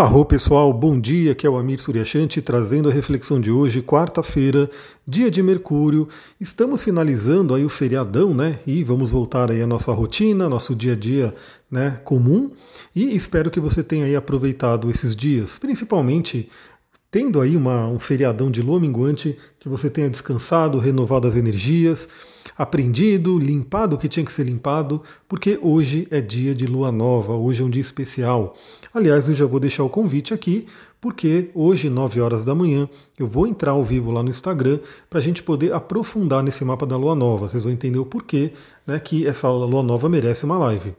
Arro pessoal, bom dia, aqui é o Amir Suryashanti trazendo a reflexão de hoje, quarta-feira, dia de Mercúrio. Estamos finalizando aí o feriadão, né? E vamos voltar aí à nossa rotina, nosso dia a dia, né, comum. E espero que você tenha aí aproveitado esses dias, principalmente tendo aí uma, um feriadão de lua minguante, que você tenha descansado, renovado as energias, aprendido, limpado o que tinha que ser limpado, porque hoje é dia de lua nova, hoje é um dia especial. Aliás, eu já vou deixar o convite aqui, porque hoje, 9 horas da manhã, eu vou entrar ao vivo lá no Instagram para a gente poder aprofundar nesse mapa da lua nova. Vocês vão entender o porquê né, que essa lua nova merece uma live.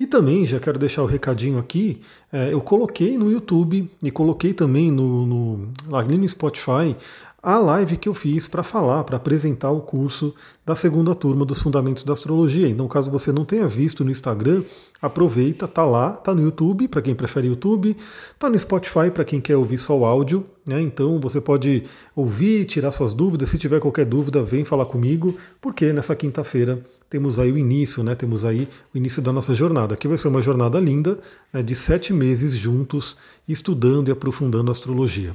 E também já quero deixar o recadinho aqui. É, eu coloquei no YouTube e coloquei também no, no, lá no Spotify a live que eu fiz para falar, para apresentar o curso da segunda turma dos Fundamentos da Astrologia. Então, caso você não tenha visto no Instagram, aproveita, tá lá, tá no YouTube para quem prefere YouTube, tá no Spotify para quem quer ouvir só o áudio, né? Então você pode ouvir, tirar suas dúvidas. Se tiver qualquer dúvida, vem falar comigo, porque nessa quinta-feira temos aí o início, né? Temos aí o início da nossa jornada. Aqui vai ser uma jornada linda, né? de sete meses juntos, estudando e aprofundando a astrologia.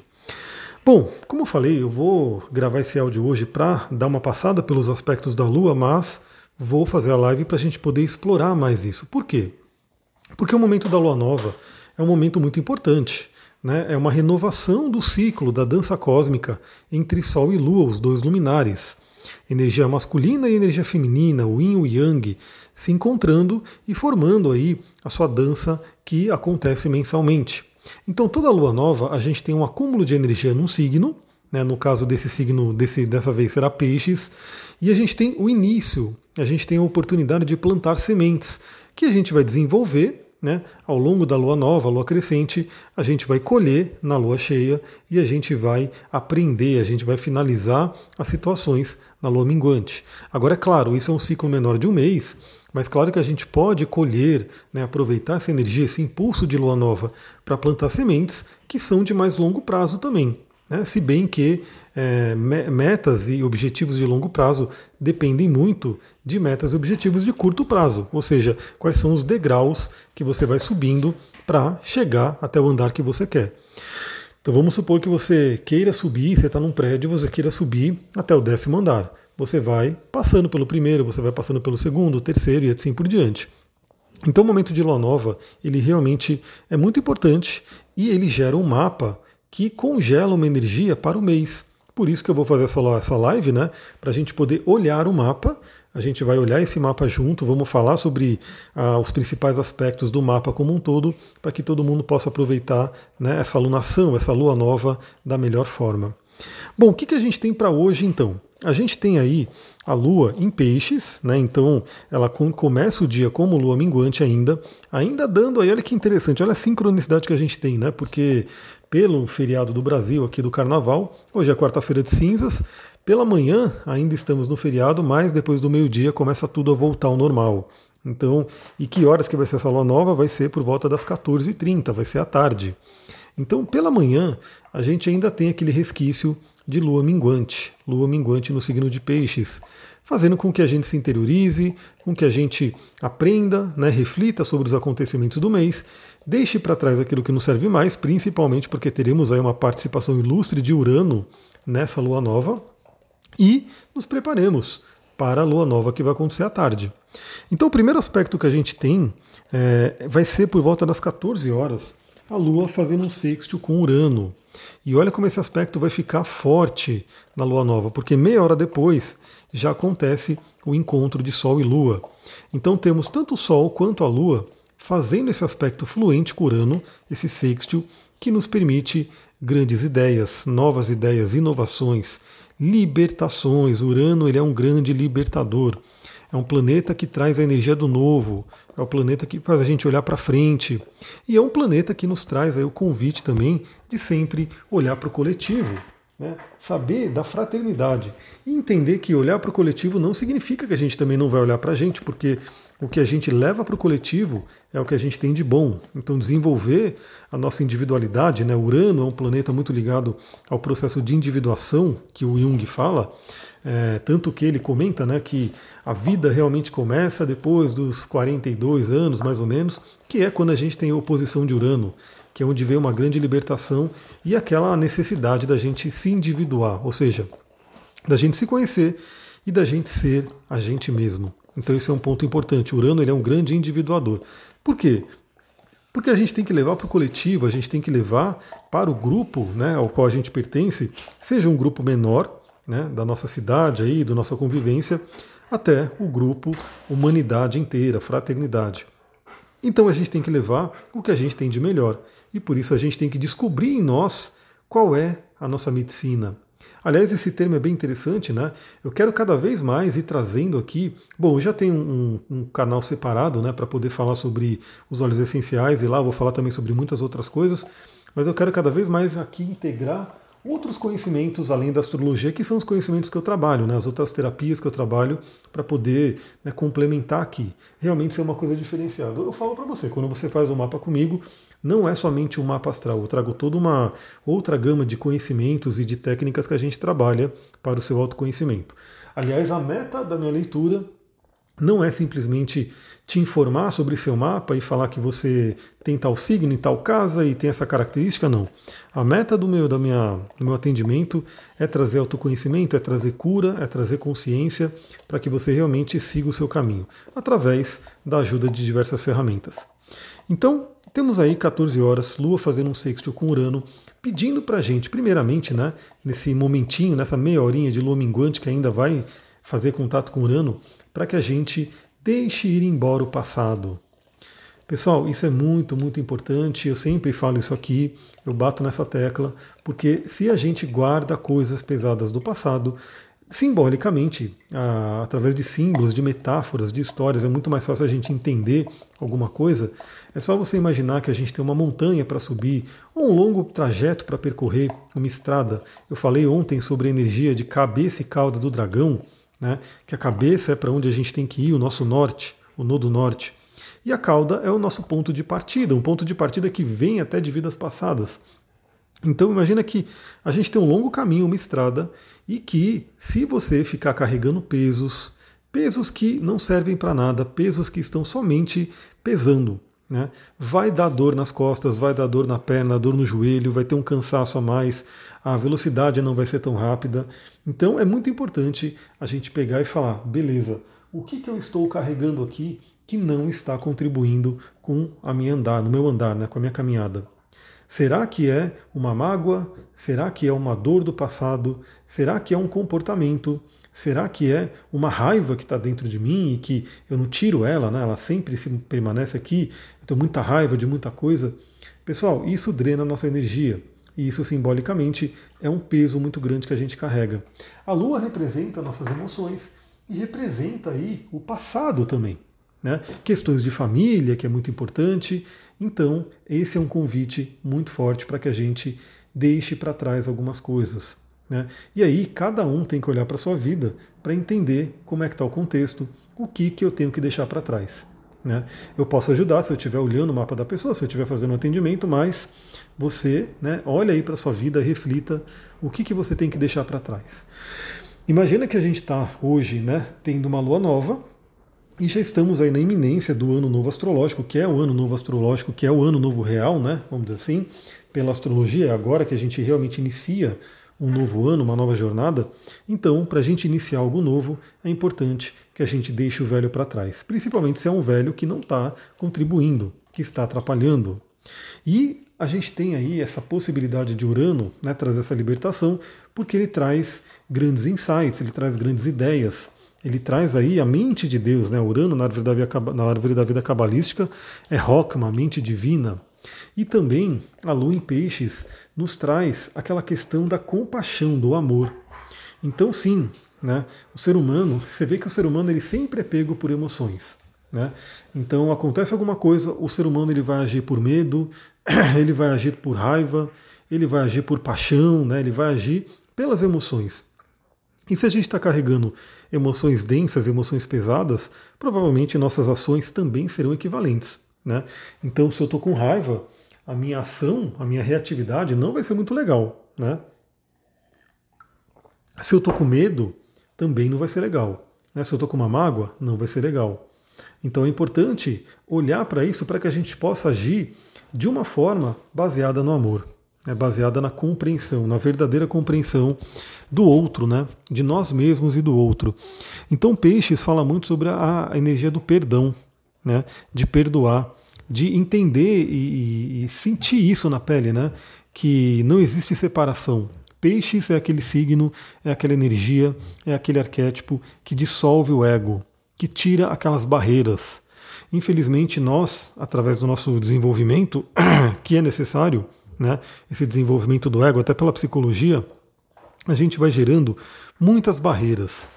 Bom, como eu falei, eu vou gravar esse áudio hoje para dar uma passada pelos aspectos da Lua, mas vou fazer a live para a gente poder explorar mais isso. Por quê? Porque o momento da Lua Nova é um momento muito importante. Né? É uma renovação do ciclo da dança cósmica entre Sol e Lua, os dois luminares. Energia masculina e energia feminina, o Yin e o Yang, se encontrando e formando aí a sua dança que acontece mensalmente. Então, toda lua nova, a gente tem um acúmulo de energia num signo, né, no caso desse signo, desse, dessa vez será peixes, e a gente tem o início, a gente tem a oportunidade de plantar sementes, que a gente vai desenvolver né, ao longo da lua nova, lua crescente, a gente vai colher na lua cheia e a gente vai aprender, a gente vai finalizar as situações na lua minguante. Agora, é claro, isso é um ciclo menor de um mês, mas claro que a gente pode colher, né, aproveitar essa energia, esse impulso de lua nova para plantar sementes que são de mais longo prazo também. Né? Se bem que é, metas e objetivos de longo prazo dependem muito de metas e objetivos de curto prazo, ou seja, quais são os degraus que você vai subindo para chegar até o andar que você quer. Então vamos supor que você queira subir, você está num prédio, você queira subir até o décimo andar você vai passando pelo primeiro, você vai passando pelo segundo, terceiro e assim por diante. Então o momento de lua nova, ele realmente é muito importante e ele gera um mapa que congela uma energia para o mês. Por isso que eu vou fazer essa, live, né? Para a gente poder olhar o mapa. A gente vai olhar esse mapa junto, vamos falar sobre ah, os principais aspectos do mapa como um todo, para que todo mundo possa aproveitar né, essa lunação, essa lua nova da melhor forma. Bom, o que, que a gente tem para hoje então? A gente tem aí a Lua em peixes, né? Então ela começa o dia como Lua minguante ainda, ainda dando aí, olha que interessante, olha a sincronicidade que a gente tem, né? Porque pelo feriado do Brasil aqui do Carnaval, hoje é quarta-feira de cinzas, pela manhã ainda estamos no feriado, mas depois do meio-dia começa tudo a voltar ao normal. Então, e que horas que vai ser essa lua nova? Vai ser por volta das 14h30, vai ser à tarde. Então, pela manhã, a gente ainda tem aquele resquício de lua minguante, lua minguante no signo de Peixes, fazendo com que a gente se interiorize, com que a gente aprenda, né, reflita sobre os acontecimentos do mês, deixe para trás aquilo que não serve mais, principalmente porque teremos aí uma participação ilustre de Urano nessa lua nova, e nos preparemos para a lua nova que vai acontecer à tarde. Então, o primeiro aspecto que a gente tem é, vai ser por volta das 14 horas a Lua fazendo um sexto com Urano. E olha como esse aspecto vai ficar forte na Lua Nova, porque meia hora depois já acontece o encontro de Sol e Lua. Então temos tanto o Sol quanto a Lua fazendo esse aspecto fluente com Urano, esse sexto, que nos permite grandes ideias, novas ideias, inovações, libertações. Urano ele é um grande libertador. É um planeta que traz a energia do novo, é o planeta que faz a gente olhar para frente. E é um planeta que nos traz aí o convite também de sempre olhar para o coletivo. Né? Saber da fraternidade. E entender que olhar para o coletivo não significa que a gente também não vai olhar para a gente, porque o que a gente leva para o coletivo é o que a gente tem de bom. Então, desenvolver a nossa individualidade, né? Urano é um planeta muito ligado ao processo de individuação que o Jung fala. É, tanto que ele comenta né, que a vida realmente começa depois dos 42 anos, mais ou menos, que é quando a gente tem a oposição de Urano, que é onde vem uma grande libertação e aquela necessidade da gente se individuar, ou seja, da gente se conhecer e da gente ser a gente mesmo. Então esse é um ponto importante. Urano ele é um grande individuador. Por quê? Porque a gente tem que levar para o coletivo, a gente tem que levar para o grupo né, ao qual a gente pertence, seja um grupo menor, né, da nossa cidade, aí, da nossa convivência, até o grupo humanidade inteira, fraternidade. Então a gente tem que levar o que a gente tem de melhor. E por isso a gente tem que descobrir em nós qual é a nossa medicina, Aliás, esse termo é bem interessante, né? Eu quero cada vez mais ir trazendo aqui. Bom, eu já tenho um, um canal separado, né, para poder falar sobre os óleos essenciais e lá eu vou falar também sobre muitas outras coisas. Mas eu quero cada vez mais aqui integrar outros conhecimentos além da astrologia, que são os conhecimentos que eu trabalho, né, as outras terapias que eu trabalho para poder né, complementar aqui. Realmente ser uma coisa diferenciada. Eu falo para você, quando você faz o um mapa comigo, não é somente um mapa astral, eu trago toda uma outra gama de conhecimentos e de técnicas que a gente trabalha para o seu autoconhecimento. Aliás, a meta da minha leitura não é simplesmente te informar sobre seu mapa e falar que você tem tal signo em tal casa e tem essa característica, não. A meta do meu, da minha, do meu atendimento é trazer autoconhecimento, é trazer cura, é trazer consciência para que você realmente siga o seu caminho, através da ajuda de diversas ferramentas. Então, temos aí 14 horas, Lua fazendo um sexto com Urano, pedindo para a gente, primeiramente, né, nesse momentinho, nessa meia horinha de lua minguante que ainda vai fazer contato com Urano, para que a gente deixe ir embora o passado. Pessoal, isso é muito, muito importante. Eu sempre falo isso aqui, eu bato nessa tecla, porque se a gente guarda coisas pesadas do passado, simbolicamente, através de símbolos, de metáforas, de histórias, é muito mais fácil a gente entender alguma coisa. É só você imaginar que a gente tem uma montanha para subir, ou um longo trajeto para percorrer, uma estrada. Eu falei ontem sobre a energia de cabeça e cauda do dragão, né? que a cabeça é para onde a gente tem que ir, o nosso norte, o nodo norte. E a cauda é o nosso ponto de partida, um ponto de partida que vem até de vidas passadas. Então imagina que a gente tem um longo caminho, uma estrada, e que se você ficar carregando pesos, pesos que não servem para nada, pesos que estão somente pesando, né? Vai dar dor nas costas, vai dar dor na perna, dor no joelho, vai ter um cansaço a mais, a velocidade não vai ser tão rápida. Então é muito importante a gente pegar e falar: beleza, o que, que eu estou carregando aqui que não está contribuindo com a minha andar, no meu andar, né, com a minha caminhada? Será que é uma mágoa? Será que é uma dor do passado? Será que é um comportamento? Será que é uma raiva que está dentro de mim e que eu não tiro ela, né? ela sempre se permanece aqui? Eu tenho muita raiva de muita coisa. Pessoal, isso drena a nossa energia. E isso simbolicamente é um peso muito grande que a gente carrega. A lua representa nossas emoções e representa aí o passado também. Né? Questões de família, que é muito importante. Então, esse é um convite muito forte para que a gente deixe para trás algumas coisas. Né? E aí, cada um tem que olhar para a sua vida para entender como é que está o contexto, o que, que eu tenho que deixar para trás. Né? Eu posso ajudar se eu estiver olhando o mapa da pessoa, se eu estiver fazendo atendimento, mas você né, olha aí para a sua vida, reflita o que, que você tem que deixar para trás. Imagina que a gente está hoje né, tendo uma lua nova, e já estamos aí na iminência do ano novo astrológico, que é o ano novo astrológico, que é o ano novo real, né? Vamos dizer assim, pela astrologia, é agora que a gente realmente inicia um novo ano, uma nova jornada. Então, para a gente iniciar algo novo, é importante que a gente deixe o velho para trás, principalmente se é um velho que não está contribuindo, que está atrapalhando. E a gente tem aí essa possibilidade de Urano né, trazer essa libertação, porque ele traz grandes insights, ele traz grandes ideias, ele traz aí a mente de Deus, né? Urano na árvore da vida, na árvore da vida cabalística é Rockma, a mente divina. E também a lua em peixes nos traz aquela questão da compaixão, do amor. Então sim, né? O ser humano, você vê que o ser humano ele sempre é pego por emoções. Né? Então acontece alguma coisa, o ser humano ele vai agir por medo, ele vai agir por raiva, ele vai agir por paixão, né? ele vai agir pelas emoções. E se a gente está carregando emoções densas, emoções pesadas, provavelmente nossas ações também serão equivalentes. Né? Então, se eu estou com raiva, a minha ação, a minha reatividade não vai ser muito legal. Né? Se eu estou com medo, também não vai ser legal. Né? Se eu estou com uma mágoa, não vai ser legal. Então é importante olhar para isso para que a gente possa agir de uma forma baseada no amor, né? baseada na compreensão, na verdadeira compreensão do outro, né? de nós mesmos e do outro. Então Peixes fala muito sobre a, a energia do perdão, né? de perdoar, de entender e, e sentir isso na pele, né? que não existe separação. Peixes é aquele signo, é aquela energia, é aquele arquétipo que dissolve o ego, que tira aquelas barreiras. Infelizmente, nós, através do nosso desenvolvimento, que é necessário, né, esse desenvolvimento do ego, até pela psicologia, a gente vai gerando muitas barreiras.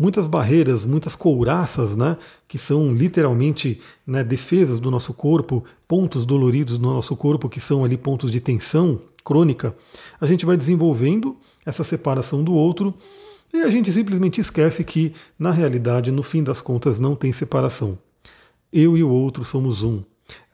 Muitas barreiras, muitas couraças, né, que são literalmente né, defesas do nosso corpo, pontos doloridos do nosso corpo, que são ali pontos de tensão, crônica, a gente vai desenvolvendo essa separação do outro e a gente simplesmente esquece que, na realidade, no fim das contas, não tem separação. Eu e o outro somos um.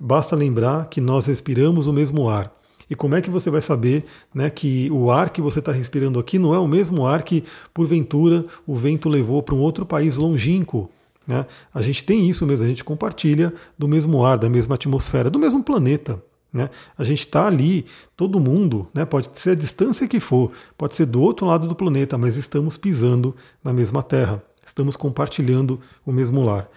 Basta lembrar que nós respiramos o mesmo ar. E como é que você vai saber né, que o ar que você está respirando aqui não é o mesmo ar que, porventura, o vento levou para um outro país longínquo? Né? A gente tem isso mesmo, a gente compartilha do mesmo ar, da mesma atmosfera, do mesmo planeta. Né? A gente está ali, todo mundo, né? pode ser a distância que for, pode ser do outro lado do planeta, mas estamos pisando na mesma terra, estamos compartilhando o mesmo lar.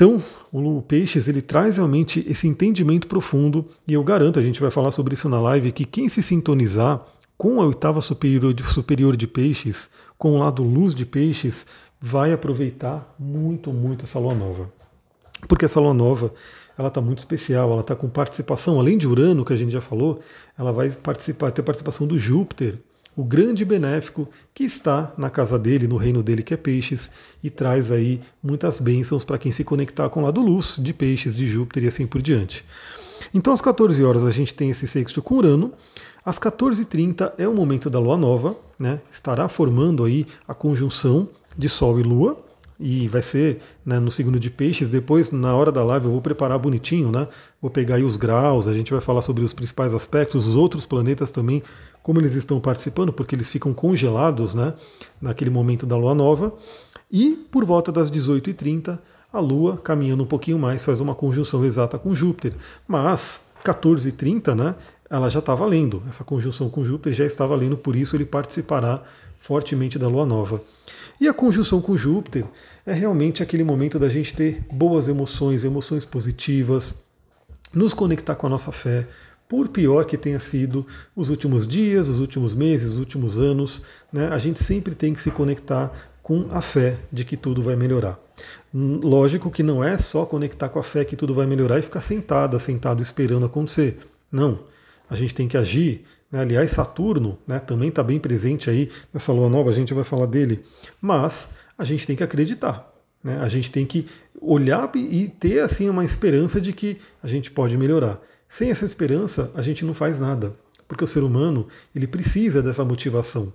Então, o Peixes ele traz realmente esse entendimento profundo, e eu garanto, a gente vai falar sobre isso na live, que quem se sintonizar com a oitava superior de, superior de Peixes, com o lado luz de Peixes, vai aproveitar muito, muito essa lua nova. Porque essa lua nova ela está muito especial, ela está com participação, além de Urano, que a gente já falou, ela vai participar, ter participação do Júpiter, o grande benéfico que está na casa dele, no reino dele, que é Peixes, e traz aí muitas bênçãos para quem se conectar com o lado luz de Peixes, de Júpiter e assim por diante. Então, às 14 horas, a gente tem esse sexto com Urano. Às 14h30 é o momento da lua nova, né? estará formando aí a conjunção de Sol e Lua e vai ser né, no signo de peixes. Depois, na hora da live, eu vou preparar bonitinho, né? Vou pegar aí os graus, a gente vai falar sobre os principais aspectos, os outros planetas também, como eles estão participando, porque eles ficam congelados né, naquele momento da lua nova. E por volta das 18h30, a Lua, caminhando um pouquinho mais, faz uma conjunção exata com Júpiter. Mas 14h30, né? Ela já está valendo. Essa conjunção com Júpiter já está valendo, por isso ele participará fortemente da Lua Nova. E a conjunção com Júpiter é realmente aquele momento da gente ter boas emoções, emoções positivas, nos conectar com a nossa fé, por pior que tenha sido os últimos dias, os últimos meses, os últimos anos, né, a gente sempre tem que se conectar com a fé de que tudo vai melhorar. Lógico que não é só conectar com a fé que tudo vai melhorar e ficar sentada, sentado esperando acontecer. Não. A gente tem que agir? Aliás, Saturno né, também está bem presente aí nessa lua nova, a gente vai falar dele. Mas a gente tem que acreditar. Né? A gente tem que olhar e ter assim uma esperança de que a gente pode melhorar. Sem essa esperança, a gente não faz nada. Porque o ser humano ele precisa dessa motivação.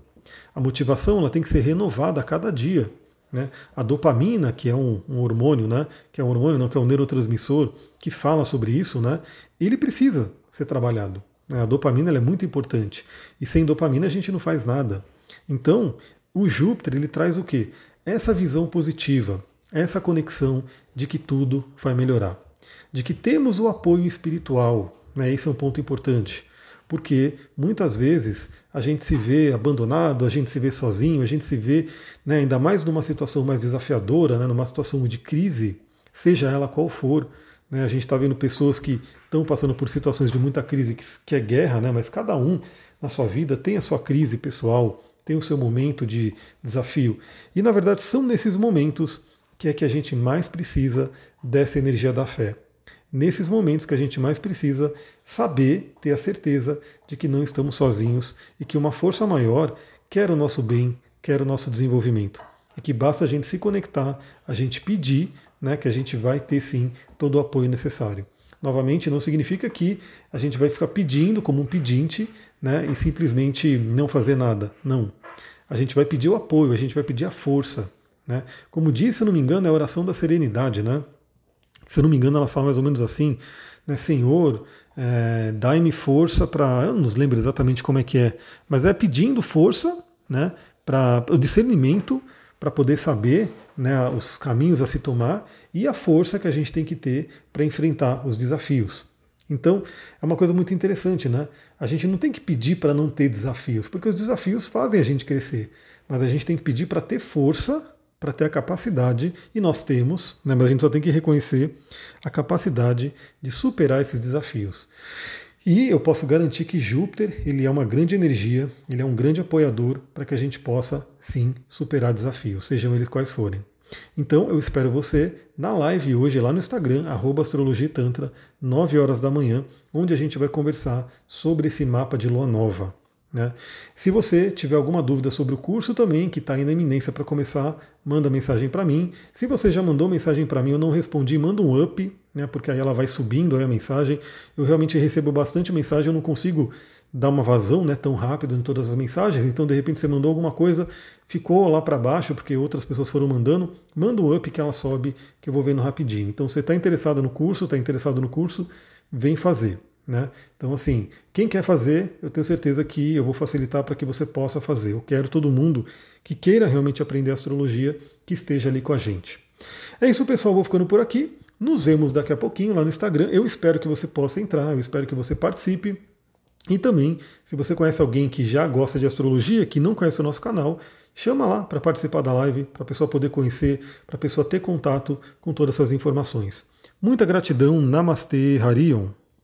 A motivação ela tem que ser renovada a cada dia. Né? A dopamina, que é um, um, hormônio, né? que é um hormônio, não, que é um neurotransmissor, que fala sobre isso, né? ele precisa ser trabalhado. A dopamina é muito importante. E sem dopamina a gente não faz nada. Então, o Júpiter ele traz o quê? Essa visão positiva, essa conexão de que tudo vai melhorar. De que temos o apoio espiritual. Né? Esse é um ponto importante. Porque muitas vezes a gente se vê abandonado, a gente se vê sozinho, a gente se vê, né, ainda mais numa situação mais desafiadora, né, numa situação de crise, seja ela qual for, né? A gente está vendo pessoas que estão passando por situações de muita crise, que, é guerra, né? mas cada um na sua vida tem a sua crise pessoal, tem o seu momento de desafio. E na verdade são nesses momentos que é que a gente mais precisa dessa energia da fé. Nesses momentos que a gente mais precisa saber, ter a certeza de que não estamos sozinhos e que uma força maior quer o nosso bem, quer o nosso desenvolvimento. E que basta a gente se conectar, a gente pedir né, que a gente vai ter sim todo o apoio necessário. Novamente, não significa que a gente vai ficar pedindo como um pedinte né, e simplesmente não fazer nada. Não. a gente vai pedir o apoio, a gente vai pedir a força. Né? Como disse, se não me engano, é a oração da serenidade, né? Se eu não me engano, ela fala mais ou menos assim, né? Senhor, é, dai-me força para. Eu não lembro exatamente como é que é, mas é pedindo força, né? Para o discernimento para poder saber né, os caminhos a se tomar e a força que a gente tem que ter para enfrentar os desafios. Então, é uma coisa muito interessante, né? A gente não tem que pedir para não ter desafios, porque os desafios fazem a gente crescer, mas a gente tem que pedir para ter força, para ter a capacidade, e nós temos, né? mas a gente só tem que reconhecer a capacidade de superar esses desafios. E eu posso garantir que Júpiter ele é uma grande energia, ele é um grande apoiador para que a gente possa sim superar desafios, sejam eles quais forem. Então eu espero você na live hoje lá no Instagram, arroba astrologitantra, 9 horas da manhã, onde a gente vai conversar sobre esse mapa de lua nova. Né? Se você tiver alguma dúvida sobre o curso também, que está aí na iminência para começar, manda mensagem para mim. Se você já mandou mensagem para mim, eu não respondi, manda um up, né? porque aí ela vai subindo aí a mensagem. Eu realmente recebo bastante mensagem, eu não consigo dar uma vazão né, tão rápido em todas as mensagens, então de repente você mandou alguma coisa, ficou lá para baixo porque outras pessoas foram mandando, manda o up que ela sobe, que eu vou vendo rapidinho. Então você está interessado no curso, está interessado no curso, vem fazer. Né? Então, assim, quem quer fazer, eu tenho certeza que eu vou facilitar para que você possa fazer. Eu quero todo mundo que queira realmente aprender astrologia que esteja ali com a gente. É isso, pessoal. Vou ficando por aqui. Nos vemos daqui a pouquinho lá no Instagram. Eu espero que você possa entrar, eu espero que você participe. E também, se você conhece alguém que já gosta de astrologia, que não conhece o nosso canal, chama lá para participar da live, para a pessoa poder conhecer, para a pessoa ter contato com todas essas informações. Muita gratidão, Namastê, Harion.